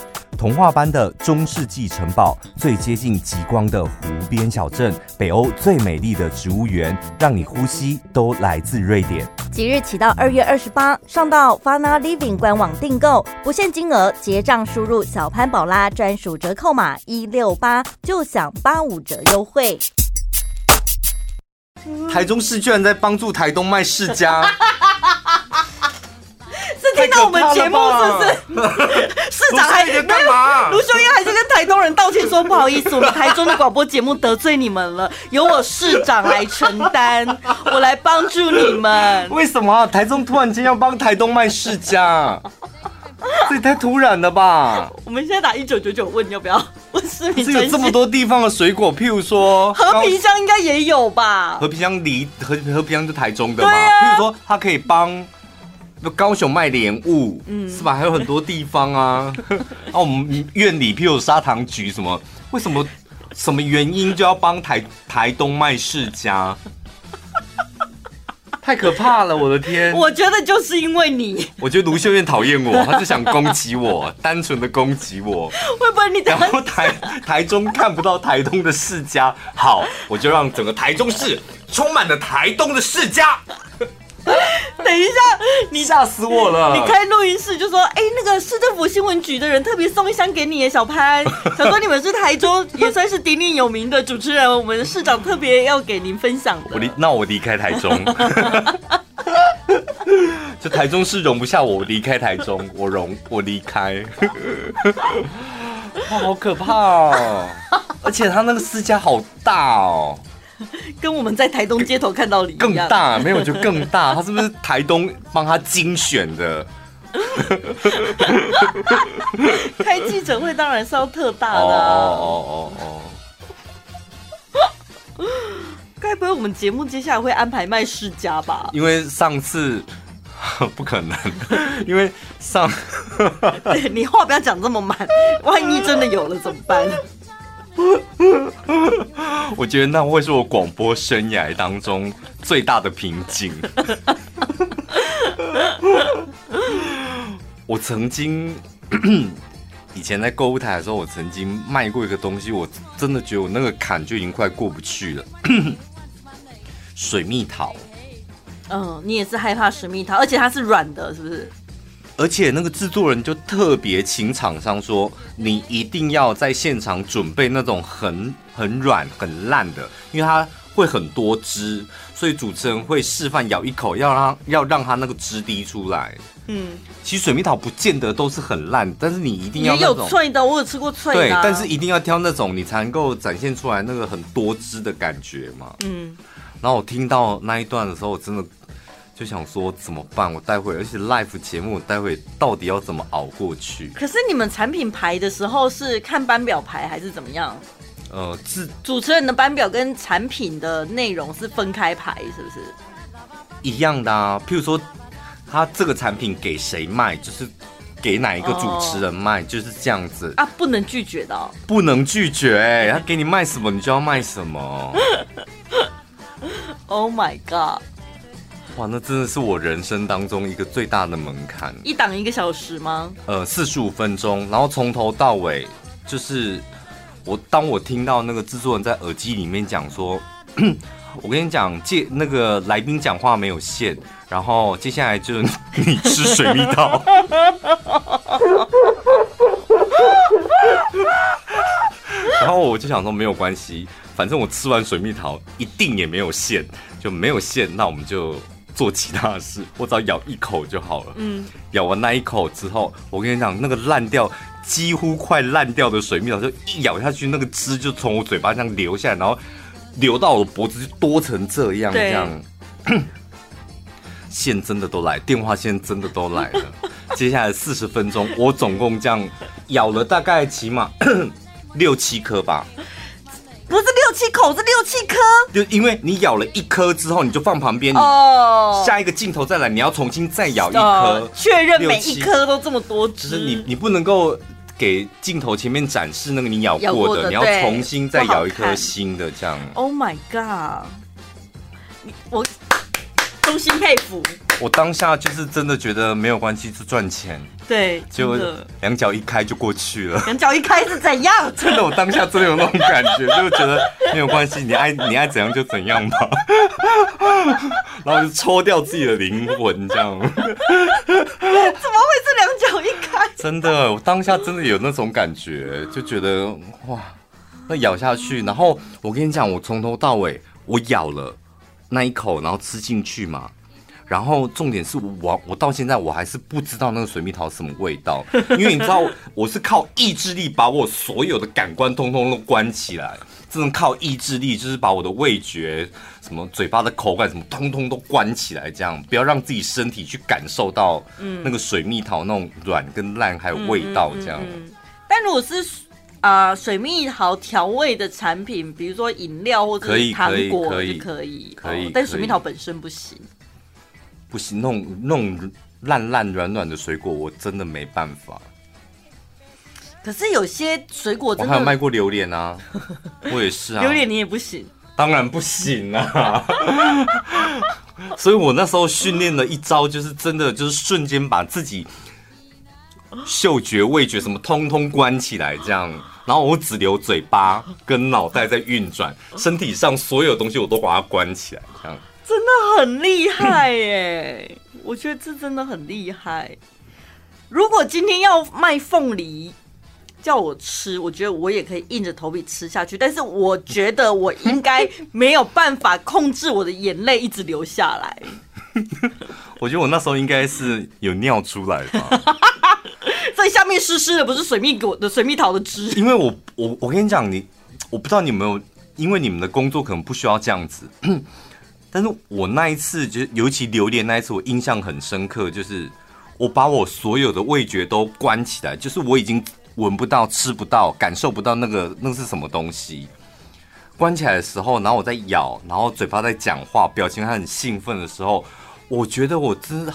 童话般的中世纪城堡，最接近极光的湖边小镇，北欧最美丽的植物园，让你呼吸都来自瑞典。即日起到二月二十八，上到 Fana Living 官网订购，不限金额，结账输入小潘宝拉专属折扣码一六八，就享八五折优惠。台中市居然在帮助台东卖世家。听到我们节目是不是？市长还干嘛？卢秀燕还是跟台东人道歉说不好意思，我们台中的广播节目得罪你们了，由我市长来承担，我来帮助你们。为什么台中突然间要帮台东卖世家？这也太突然了吧！我们现在打一九九九问要不要问市民？是有这么多地方的水果，譬如说和平乡应该也有吧？和平乡离和和平乡是台中的嘛？譬如说他可以帮。高雄卖莲雾，嗯，是吧？还有很多地方啊。啊，我们院里，譬如砂糖橘什么，为什么什么原因就要帮台台东卖世家？太可怕了，我的天！我觉得就是因为你，我觉得卢秀燕讨厌我，她就想攻击我，单纯的攻击我。会不会你然后台台中看不到台东的世家？好，我就让整个台中市充满了台东的世家。等一下，你吓死我了！你开录音室就说：“哎、欸，那个市政府新闻局的人特别送一箱给你耶，小潘。想说你们是台中也算是鼎鼎有名的主持人，我们的市长特别要给您分享。”我离那我离开台中，就台中市容不下我，我离开台中，我容我离开。哇，好可怕哦！而且他那个私家好大哦。跟我们在台东街头看到的一样，更大，没有就更大。他是不是台东帮他精选的？开记者会当然是要特大的。哦哦哦哦。该不会我们节目接下来会安排卖世家吧？因为上次不可能，因为上你话不要讲这么满，万一真的有了怎么办？我觉得那会是我广播生涯当中最大的瓶颈。我曾经 以前在购物台的时候，我曾经卖过一个东西，我真的觉得我那个坎就已经快过不去了。水蜜桃。嗯，你也是害怕水蜜桃，而且它是软的，是不是？而且那个制作人就特别请厂商说，你一定要在现场准备那种很很软很烂的，因为它会很多汁，所以主持人会示范咬一口，要让要让它那个汁滴出来。嗯，其实水蜜桃不见得都是很烂，但是你一定要也有脆的，我有吃过脆的。对，但是一定要挑那种你才能够展现出来那个很多汁的感觉嘛。嗯，然后我听到那一段的时候，我真的就想说怎么办？我待会而且 live 节目，我待会到底要怎么熬过去？可是你们产品排的时候是看班表排还是怎么样？呃，是主持人的班表跟产品的内容是分开排，是不是？一样的啊。譬如说，他这个产品给谁卖，就是给哪一个主持人卖，哦、就是这样子啊，不能拒绝的、哦，不能拒绝、欸。他给你卖什么，你就要卖什么。Oh my god！哇，那真的是我人生当中一个最大的门槛。一档一个小时吗？呃，四十五分钟，然后从头到尾，就是我当我听到那个制作人在耳机里面讲说，我跟你讲，借那个来宾讲话没有线，然后接下来就 你吃水蜜桃。然后我就想说没有关系，反正我吃完水蜜桃一定也没有线，就没有线，那我们就。做其他的事，我只要咬一口就好了。嗯，咬完那一口之后，我跟你讲，那个烂掉、几乎快烂掉的水蜜桃，就一咬下去，那个汁就从我嘴巴这样流下来，然后流到我的脖子，就多成这样，这样。线 真的都来，电话线真的都来了。接下来四十分钟，我总共这样咬了大概起码 六七颗吧。不是六七口，是六七颗。就因为你咬了一颗之后，你就放旁边。哦。下一个镜头再来，你要重新再咬一颗，确认每一颗都这么多只。就是你，你不能够给镜头前面展示那个你咬过的，你要重新再咬一颗新的这样。Oh my god！我。衷心佩服，我当下就是真的觉得没有关系，是赚钱。对，就两脚一开就过去了。两脚一开是怎样？真的，我当下真的有那种感觉，就是觉得没有关系，你爱你爱怎样就怎样吧。然后就抽掉自己的灵魂，这样。怎么会是两脚一开？真的，我当下真的有那种感觉，就觉得哇，那咬下去，然后我跟你讲，我从头到尾我咬了。那一口，然后吃进去嘛，然后重点是我，我到现在我还是不知道那个水蜜桃什么味道，因为你知道，我是靠意志力把我所有的感官通通都关起来，只能靠意志力，就是把我的味觉、什么嘴巴的口感什么通通都关起来，这样不要让自己身体去感受到那个水蜜桃那种软跟烂还有味道这样。但如果是。啊、呃，水蜜桃调味的产品，比如说饮料或者糖果可以，可以，可以，但水蜜桃本身不行，不行，那种那种烂烂软软的水果，我真的没办法。可是有些水果真的，我还有卖过榴莲啊，我也是啊，榴莲你也不行，当然不行啊。所以我那时候训练了一招，就是真的，就是瞬间把自己嗅觉、味觉什么通通关起来，这样。然后我只留嘴巴跟脑袋在运转，身体上所有东西我都把它关起来，这样真的很厉害耶！我觉得这真的很厉害。如果今天要卖凤梨叫我吃，我觉得我也可以硬着头皮吃下去。但是我觉得我应该没有办法控制我的眼泪一直流下来。我觉得我那时候应该是有尿出来吧。所以下面湿湿的不是水蜜果的水蜜桃的汁，因为我我我跟你讲，你我不知道你有没有，因为你们的工作可能不需要这样子，但是我那一次就尤其榴莲那一次，我印象很深刻，就是我把我所有的味觉都关起来，就是我已经闻不到、吃不到、感受不到那个那是什么东西，关起来的时候，然后我在咬，然后嘴巴在讲话，表情还很兴奋的时候，我觉得我真的。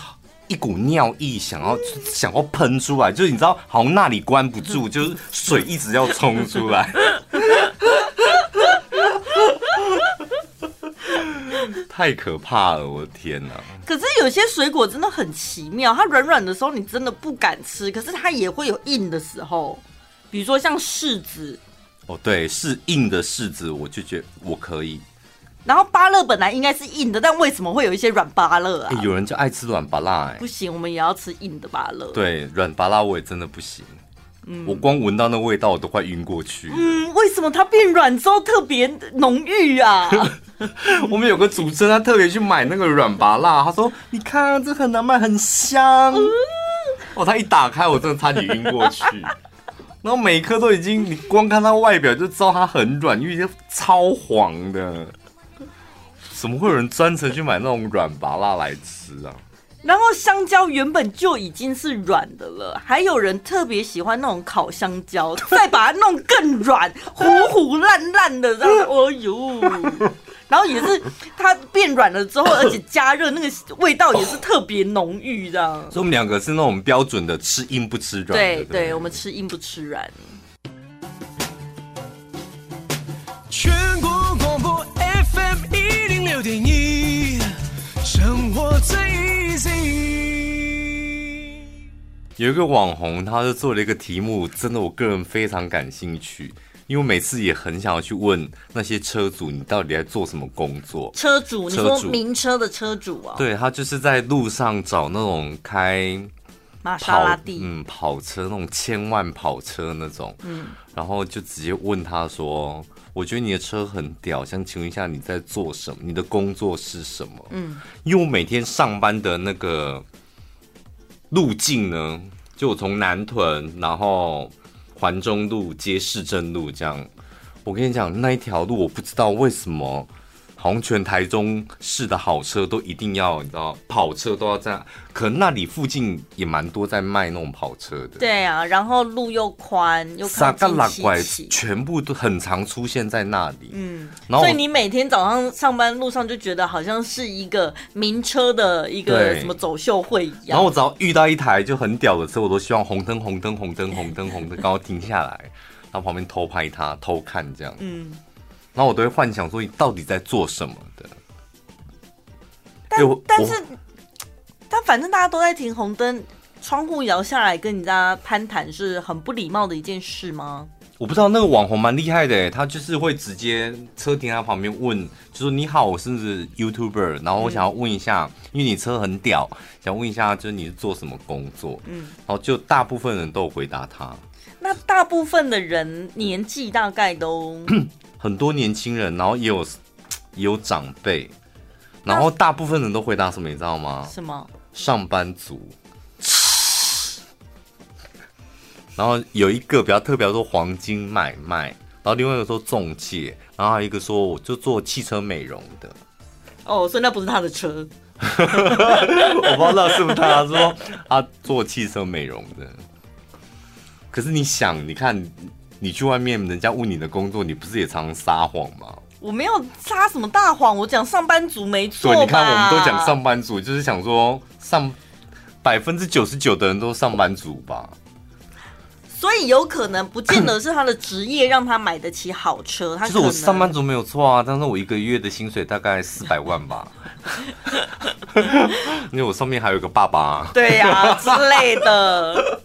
一股尿意想要想要喷出来，就是你知道，好像那里关不住，就是水一直要冲出来，太可怕了！我的天哪！可是有些水果真的很奇妙，它软软的时候你真的不敢吃，可是它也会有硬的时候，比如说像柿子。哦，对，是硬的柿子，我就觉得我可以。然后芭乐本来应该是硬的，但为什么会有一些软芭乐啊？有人就爱吃软芭乐，哎，不行，我们也要吃硬的芭乐。对，软芭乐我也真的不行，嗯，我光闻到那味道我都快晕过去。嗯，为什么它变软之后特别浓郁啊？我们有个主持人，他特别去买那个软芭乐，他说：“你看，这很难卖，很香。嗯”哦，他一打开，我真的差点晕过去。然后每一颗都已经，你光看它外表就知道它很软，因为超黄的。怎么会有人专程去买那种软拔辣来吃啊？然后香蕉原本就已经是软的了，还有人特别喜欢那种烤香蕉，再把它弄更软，糊糊烂烂的，这样，哦 呦！然后也是它变软了之后，而且加热，那个味道也是特别浓郁，这样。所以我们两个是那种标准的吃硬不吃软。对对，我们吃硬不吃软。六点一，生活最 easy。有一个网红，他就做了一个题目，真的我个人非常感兴趣。因为我每次也很想要去问那些车主，你到底在做什么工作？车主，你说名车的车主啊？对，他就是在路上找那种开玛莎拉蒂，嗯，跑车那种千万跑车那种，嗯，然后就直接问他说：“我觉得你的车很屌，想请问一下你在做什么？你的工作是什么？”嗯，因为我每天上班的那个路径呢，就我从南屯，然后。环中路接市政路，这样，我跟你讲，那一条路我不知道为什么，好像全台中市的好车都一定要，你知道，跑车都要在，可能那里附近也蛮多在卖那种跑车的。对啊，然后路又宽又靠近七期，全部都很常出现在那里。嗯，然后所以你每天早上上班路上就觉得好像是一个名车的一个什么走秀会一样。然后我只要遇到一台就很屌的车，我都希望红灯红灯红灯红灯红灯，刚好停下来，然后旁边偷拍它偷看这样。嗯。然后我都会幻想说，你到底在做什么的？但但是，但反正大家都在停红灯，窗户摇下来跟人家攀谈是很不礼貌的一件事吗？我不知道那个网红蛮厉害的，他就是会直接车停在旁边问，就说你好，我是不是 YouTuber？然后我想要问一下，嗯、因为你车很屌，想问一下，就是你是做什么工作？嗯，然后就大部分人都有回答他。那大部分的人年纪大概都。很多年轻人，然后也有也有长辈，然后大部分人都回答什么，你知道吗？什么？上班族。然后有一个比较特别，说黄金买卖，然后另外一个说中介，然后还有一个说我就做汽车美容的。哦，所以那不是他的车。我不知道是不是他说他做汽车美容的。可是你想，你看。你去外面，人家问你的工作，你不是也常常撒谎吗？我没有撒什么大谎，我讲上班族没错。对，你看我们都讲上班族，就是想说上百分之九十九的人都是上班族吧。所以有可能不见得是他的职业让他买得起好车。他就是我上班族没有错啊，但是我一个月的薪水大概 四百万吧。因为我上面还有一个爸爸啊。对呀、啊，之类的。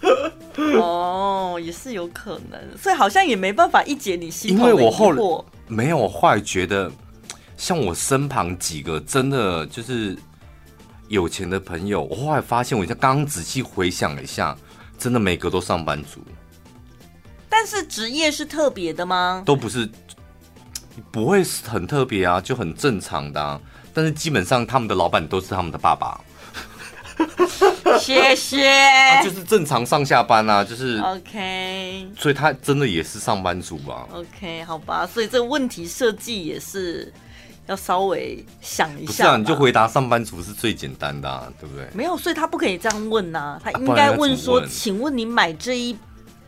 哦，也是有可能，所以好像也没办法一解你心。因为我后来没有，我后来觉得，像我身旁几个真的就是有钱的朋友，我后来发现，我刚刚仔细回想了一下，真的每个都上班族。但是职业是特别的吗？都不是，不会很特别啊，就很正常的啊。但是基本上他们的老板都是他们的爸爸。谢谢，就是正常上下班啊，就是 OK，所以他真的也是上班族吧？OK，好吧，所以这个问题设计也是要稍微想一下。不是啊，你就回答上班族是最简单的啊，对不对？没有，所以他不可以这样问呐、啊，他应该问说：“啊、请问你买这一？”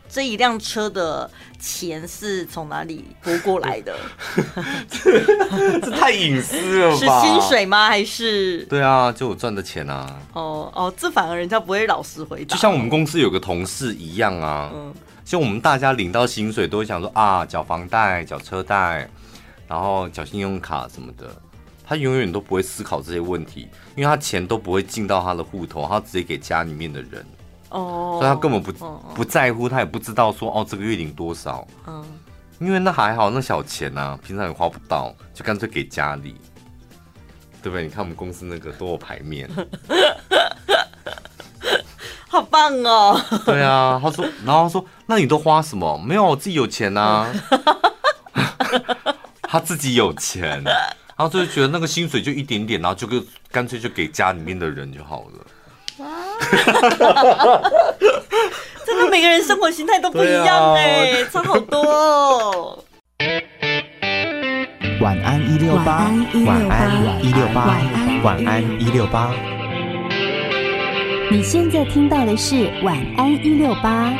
这一辆车的钱是从哪里拨过来的？这太隐私了吧？是薪水吗？还是？对啊，就我赚的钱啊。哦哦，这反而人家不会老实回答。就像我们公司有个同事一样啊，嗯，像我们大家领到薪水都会想说啊，缴房贷、缴车贷，然后缴信用卡什么的。他永远都不会思考这些问题，因为他钱都不会进到他的户头，他直接给家里面的人。哦，所以他根本不不在乎，他也不知道说哦，这个月领多少。嗯，因为那还好，那小钱呐、啊，平常也花不到，就干脆给家里，对不对？你看我们公司那个多有排面，好棒哦。对啊，他说，然后他说，那你都花什么？没有，我自己有钱呐、啊。他自己有钱，然后就觉得那个薪水就一点点，然后就给干脆就给家里面的人就好了。真的，每个人生活形态都不一样哎，差好多哦。晚安一六八，晚安一六八，晚安一六八。你现在听到的是晚安一六八。